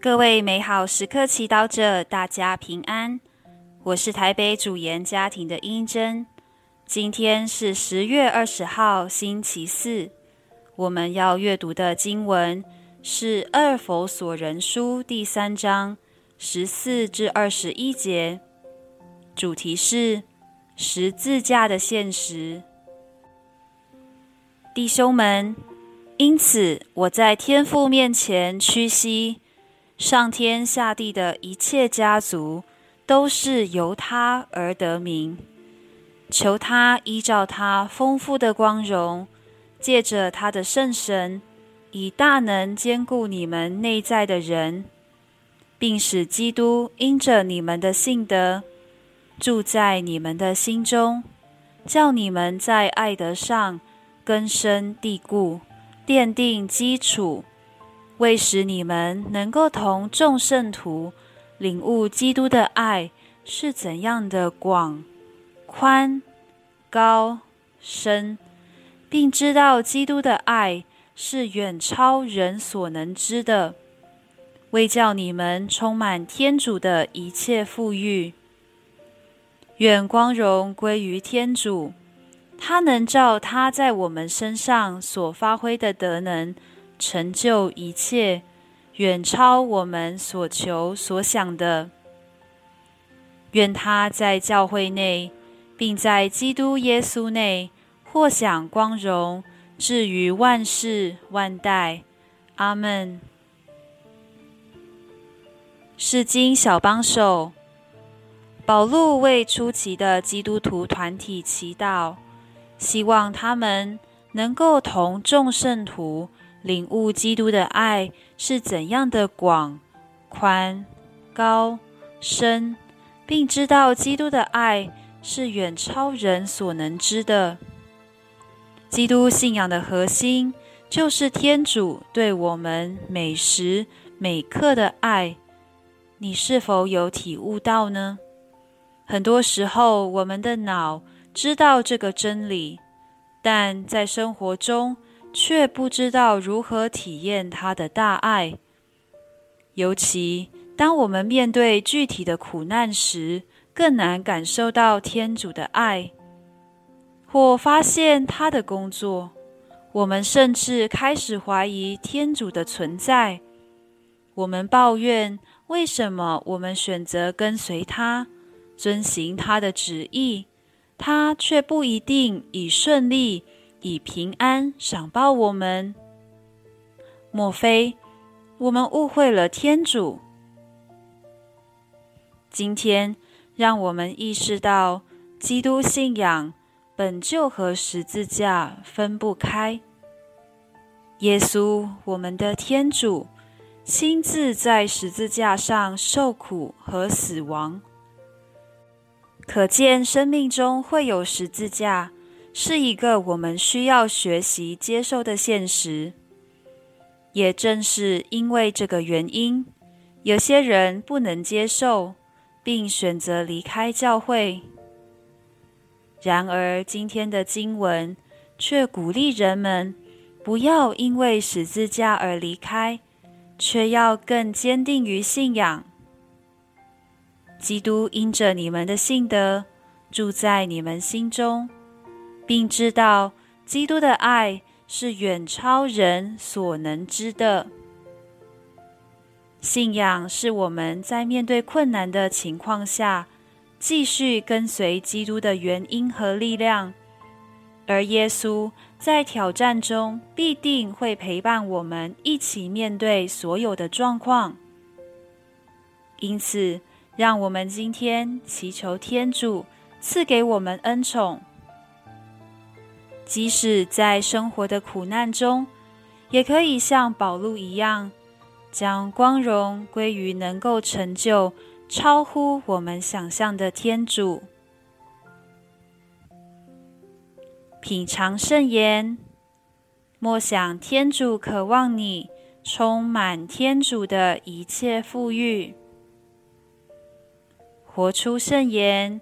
各位美好时刻祈祷者，大家平安。我是台北主研家庭的英珍。今天是十月二十号，星期四。我们要阅读的经文是《二佛所人书》第三章十四至二十一节，主题是十字架的现实。弟兄们，因此我在天父面前屈膝。上天下地的一切家族，都是由他而得名。求他依照他丰富的光荣，借着他的圣神，以大能兼顾你们内在的人，并使基督因着你们的信德，住在你们的心中，叫你们在爱德上根深蒂固，奠定基础。为使你们能够同众圣徒领悟基督的爱是怎样的广、宽、高、深，并知道基督的爱是远超人所能知的，为叫你们充满天主的一切富裕。愿光荣归于天主，他能照他在我们身上所发挥的德能。成就一切，远超我们所求所想的。愿他在教会内，并在基督耶稣内，获享光荣，至于万世万代。阿门。是经小帮手，保禄为初期的基督徒团体祈祷，希望他们能够同众圣徒。领悟基督的爱是怎样的广、宽、高、深，并知道基督的爱是远超人所能知的。基督信仰的核心就是天主对我们每时每刻的爱。你是否有体悟到呢？很多时候，我们的脑知道这个真理，但在生活中，却不知道如何体验他的大爱，尤其当我们面对具体的苦难时，更难感受到天主的爱，或发现他的工作。我们甚至开始怀疑天主的存在。我们抱怨为什么我们选择跟随他，遵行他的旨意，他却不一定以顺利。以平安赏报我们？莫非我们误会了天主？今天，让我们意识到，基督信仰本就和十字架分不开。耶稣，我们的天主，亲自在十字架上受苦和死亡，可见生命中会有十字架。是一个我们需要学习接受的现实。也正是因为这个原因，有些人不能接受，并选择离开教会。然而，今天的经文却鼓励人们不要因为十字架而离开，却要更坚定于信仰。基督因着你们的信德住在你们心中。并知道基督的爱是远超人所能知的。信仰是我们在面对困难的情况下，继续跟随基督的原因和力量。而耶稣在挑战中必定会陪伴我们一起面对所有的状况。因此，让我们今天祈求天主赐给我们恩宠。即使在生活的苦难中，也可以像宝路一样，将光荣归于能够成就超乎我们想象的天主。品尝圣言，默想天主渴望你充满天主的一切富裕，活出圣言，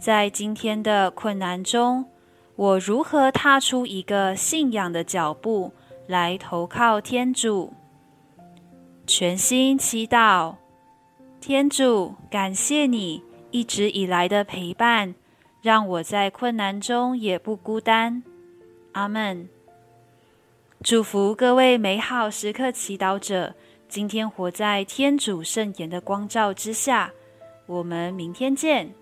在今天的困难中。我如何踏出一个信仰的脚步，来投靠天主？全心祈祷。天主，感谢你一直以来的陪伴，让我在困难中也不孤单。阿门。祝福各位美好时刻祈祷者，今天活在天主圣言的光照之下。我们明天见。